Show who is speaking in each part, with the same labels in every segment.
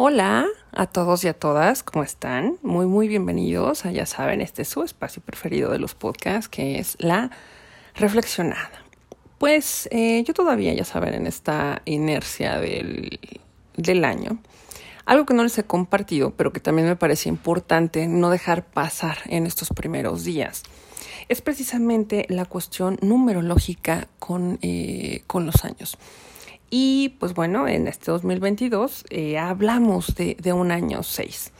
Speaker 1: Hola a todos y a todas, ¿cómo están? Muy, muy bienvenidos a, ya saben, este es su espacio preferido de los podcasts, que es la reflexionada. Pues eh, yo todavía, ya saben, en esta inercia del, del año, algo que no les he compartido, pero que también me parece importante no dejar pasar en estos primeros días, es precisamente la cuestión numerológica con, eh, con los años. Y pues bueno, en este 2022 eh, hablamos de, un año 6.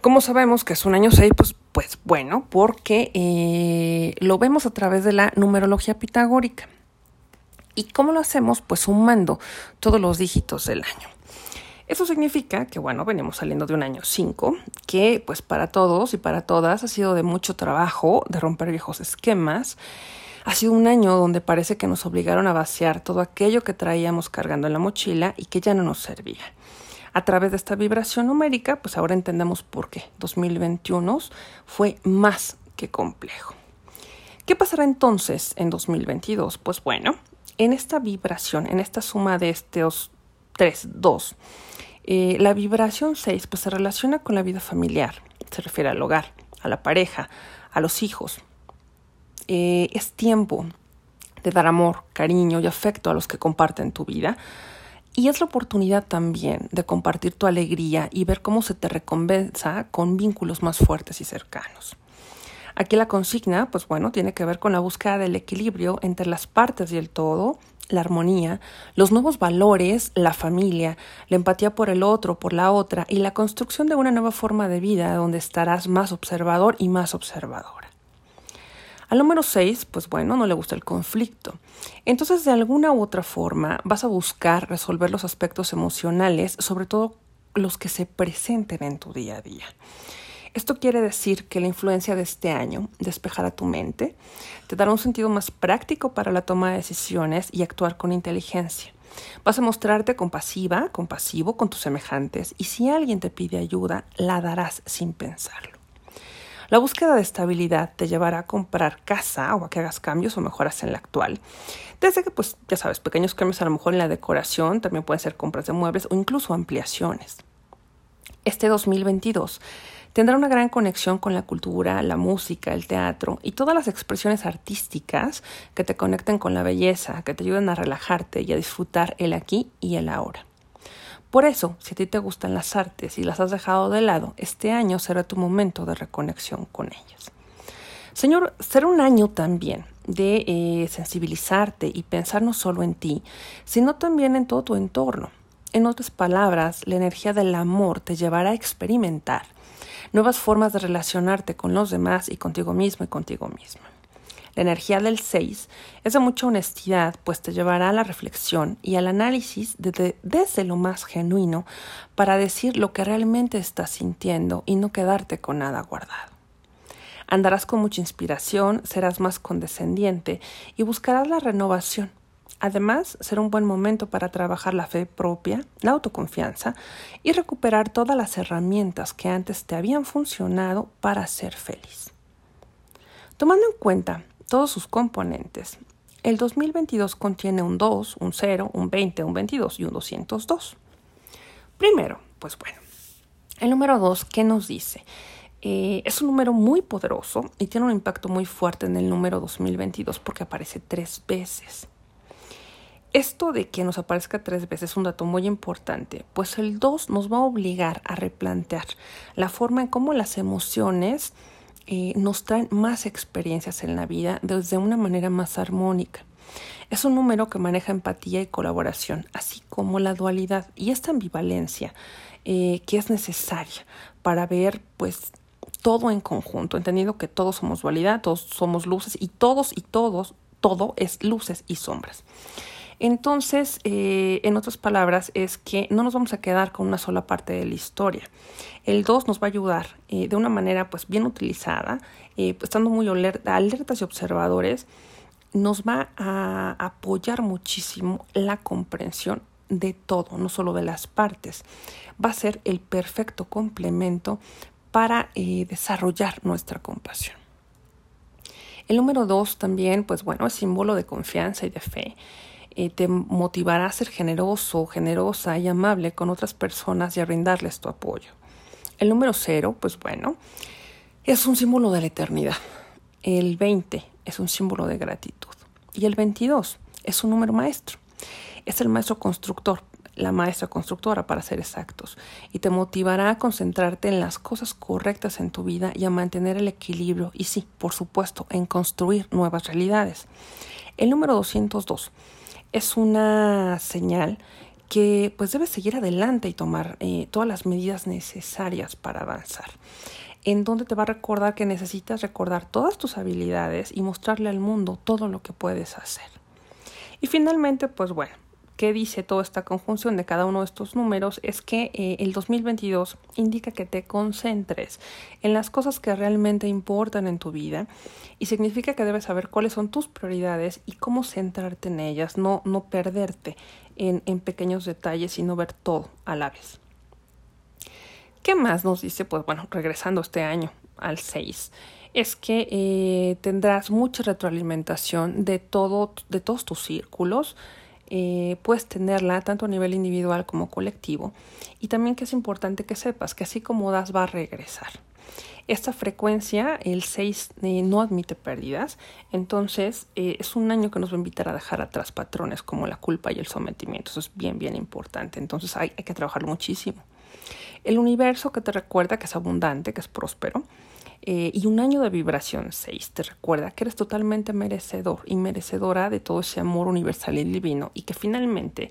Speaker 1: ¿Cómo sabemos que es un año 6? Pues, pues bueno, porque eh, lo vemos a través de la numerología pitagórica. ¿Y cómo lo hacemos? Pues sumando todos los dígitos del año. Eso significa que, bueno, venimos saliendo de un año 5, que pues para todos y para todas ha sido de mucho trabajo, de romper viejos esquemas ha sido un año donde parece que nos obligaron a vaciar todo aquello que traíamos cargando en la mochila y que ya no nos servía. A través de esta vibración numérica, pues ahora entendemos por qué 2021 fue más que complejo. ¿Qué pasará entonces en 2022? Pues bueno, en esta vibración, en esta suma de estos 3, 2, eh, la vibración 6 pues, se relaciona con la vida familiar, se refiere al hogar, a la pareja, a los hijos, eh, es tiempo de dar amor, cariño y afecto a los que comparten tu vida. Y es la oportunidad también de compartir tu alegría y ver cómo se te recompensa con vínculos más fuertes y cercanos. Aquí la consigna, pues bueno, tiene que ver con la búsqueda del equilibrio entre las partes y el todo, la armonía, los nuevos valores, la familia, la empatía por el otro, por la otra y la construcción de una nueva forma de vida donde estarás más observador y más observadora. Al número 6, pues bueno, no le gusta el conflicto. Entonces, de alguna u otra forma, vas a buscar resolver los aspectos emocionales, sobre todo los que se presenten en tu día a día. Esto quiere decir que la influencia de este año despejará tu mente, te dará un sentido más práctico para la toma de decisiones y actuar con inteligencia. Vas a mostrarte compasiva, compasivo con tus semejantes y si alguien te pide ayuda, la darás sin pensarlo. La búsqueda de estabilidad te llevará a comprar casa o a que hagas cambios o mejoras en la actual. Desde que, pues, ya sabes, pequeños cambios a lo mejor en la decoración, también pueden ser compras de muebles o incluso ampliaciones. Este 2022 tendrá una gran conexión con la cultura, la música, el teatro y todas las expresiones artísticas que te conecten con la belleza, que te ayuden a relajarte y a disfrutar el aquí y el ahora. Por eso, si a ti te gustan las artes y las has dejado de lado, este año será tu momento de reconexión con ellas. Señor, será un año también de eh, sensibilizarte y pensar no solo en ti, sino también en todo tu entorno. En otras palabras, la energía del amor te llevará a experimentar nuevas formas de relacionarte con los demás y contigo mismo y contigo misma. La energía del 6 es de mucha honestidad, pues te llevará a la reflexión y al análisis desde lo más genuino para decir lo que realmente estás sintiendo y no quedarte con nada guardado. Andarás con mucha inspiración, serás más condescendiente y buscarás la renovación. Además, será un buen momento para trabajar la fe propia, la autoconfianza y recuperar todas las herramientas que antes te habían funcionado para ser feliz. Tomando en cuenta todos sus componentes. El 2022 contiene un 2, un 0, un 20, un 22 y un 202. Primero, pues bueno, el número 2, ¿qué nos dice? Eh, es un número muy poderoso y tiene un impacto muy fuerte en el número 2022 porque aparece tres veces. Esto de que nos aparezca tres veces es un dato muy importante, pues el 2 nos va a obligar a replantear la forma en cómo las emociones eh, nos traen más experiencias en la vida desde una manera más armónica. Es un número que maneja empatía y colaboración, así como la dualidad y esta ambivalencia eh, que es necesaria para ver pues todo en conjunto, entendiendo que todos somos dualidad, todos somos luces y todos y todos, todo es luces y sombras. Entonces, eh, en otras palabras, es que no nos vamos a quedar con una sola parte de la historia. El 2 nos va a ayudar eh, de una manera pues bien utilizada, eh, pues, estando muy alertas y observadores, nos va a apoyar muchísimo la comprensión de todo, no solo de las partes. Va a ser el perfecto complemento para desarrollar nuestra compasión. El número 2 también, pues bueno, es símbolo de confianza y de fe. Te motivará a ser generoso, generosa y amable con otras personas y a brindarles tu apoyo. El número cero, pues bueno, es un símbolo de la eternidad. El 20 es un símbolo de gratitud. Y el 22 es un número maestro. Es el maestro constructor, la maestra constructora para ser exactos, y te motivará a concentrarte en las cosas correctas en tu vida y a mantener el equilibrio y sí, por supuesto, en construir nuevas realidades. El número 202 es una señal que pues debes seguir adelante y tomar eh, todas las medidas necesarias para avanzar en donde te va a recordar que necesitas recordar todas tus habilidades y mostrarle al mundo todo lo que puedes hacer. Y finalmente, pues bueno, ¿qué dice toda esta conjunción de cada uno de estos números? Es que eh, el 2022 indica que te concentres en las cosas que realmente importan en tu vida y significa que debes saber cuáles son tus prioridades y cómo centrarte en ellas, no, no perderte en, en pequeños detalles, sino ver todo a la vez. ¿Qué más nos dice? Pues bueno, regresando este año al 6 es que eh, tendrás mucha retroalimentación de, todo, de todos tus círculos. Eh, puedes tenerla tanto a nivel individual como colectivo. Y también que es importante que sepas que así como das va a regresar. Esta frecuencia, el 6, eh, no admite pérdidas, entonces es un año que nos va a invitar a dejar atrás patrones como la culpa y el sometimiento. Eso es bien, bien importante. Entonces hay, hay que trabajarlo muchísimo. El universo que te recuerda que es abundante, que es próspero, eh, y un año de vibración 6 te recuerda que eres totalmente merecedor y merecedora de todo ese amor universal y divino y que finalmente,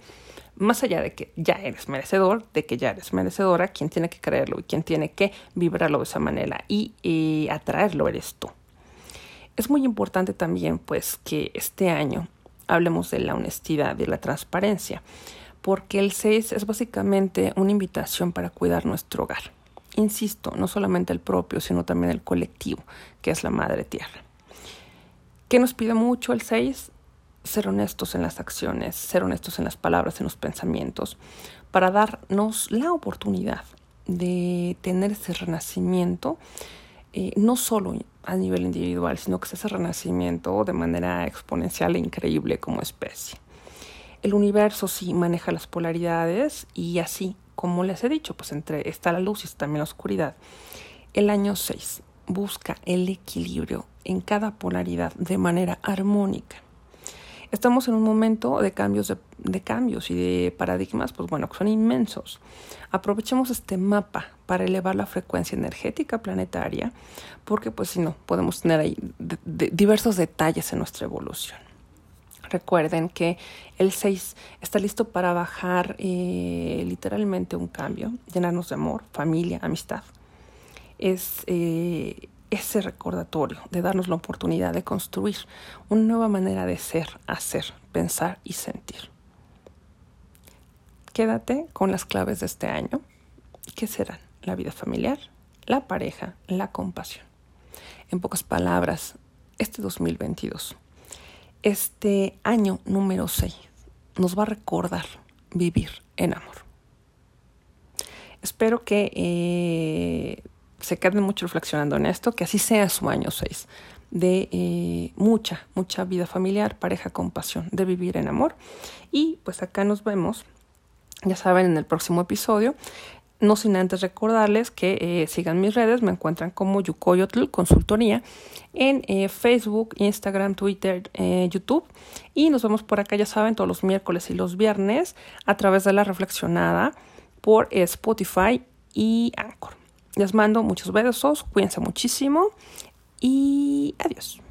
Speaker 1: más allá de que ya eres merecedor, de que ya eres merecedora, quien tiene que creerlo y quien tiene que vibrarlo de esa manera y atraerlo eres tú. Es muy importante también pues que este año hablemos de la honestidad y la transparencia, porque el 6 es básicamente una invitación para cuidar nuestro hogar insisto, no solamente el propio, sino también el colectivo, que es la madre tierra. ¿Qué nos pide mucho el 6? Ser honestos en las acciones, ser honestos en las palabras, en los pensamientos, para darnos la oportunidad de tener ese renacimiento, eh, no solo a nivel individual, sino que sea ese renacimiento de manera exponencial e increíble como especie. El universo sí maneja las polaridades y así como les he dicho, pues entre está la luz y está también la oscuridad. El año 6 busca el equilibrio en cada polaridad de manera armónica. Estamos en un momento de cambios, de, cambios y de paradigmas, pues bueno, que son inmensos. Aprovechemos este mapa para elevar la frecuencia energética planetaria, porque pues si no, podemos tener ahí diversos detalles en nuestra evolución. Recuerden que el 6 está listo para bajar eh, literalmente un cambio, llenarnos de amor, familia, amistad. Es eh, ese recordatorio de darnos la oportunidad de construir una nueva manera de ser, hacer, pensar y sentir. Quédate con las claves de este año. ¿Qué serán? La vida familiar, la pareja, la compasión. En pocas palabras, este 2022 este año número 6 nos va a recordar vivir en amor. Espero que eh, se queden mucho reflexionando en esto, que así sea su año 6, de eh, mucha, mucha vida familiar, pareja, compasión, de vivir en amor. Y pues acá nos vemos, ya saben, en el próximo episodio. No sin antes recordarles que eh, sigan mis redes, me encuentran como Yukoyotl Consultoría en eh, Facebook, Instagram, Twitter, eh, YouTube. Y nos vemos por acá, ya saben, todos los miércoles y los viernes a través de la reflexionada por Spotify y Anchor. Les mando muchos besos, cuídense muchísimo y adiós.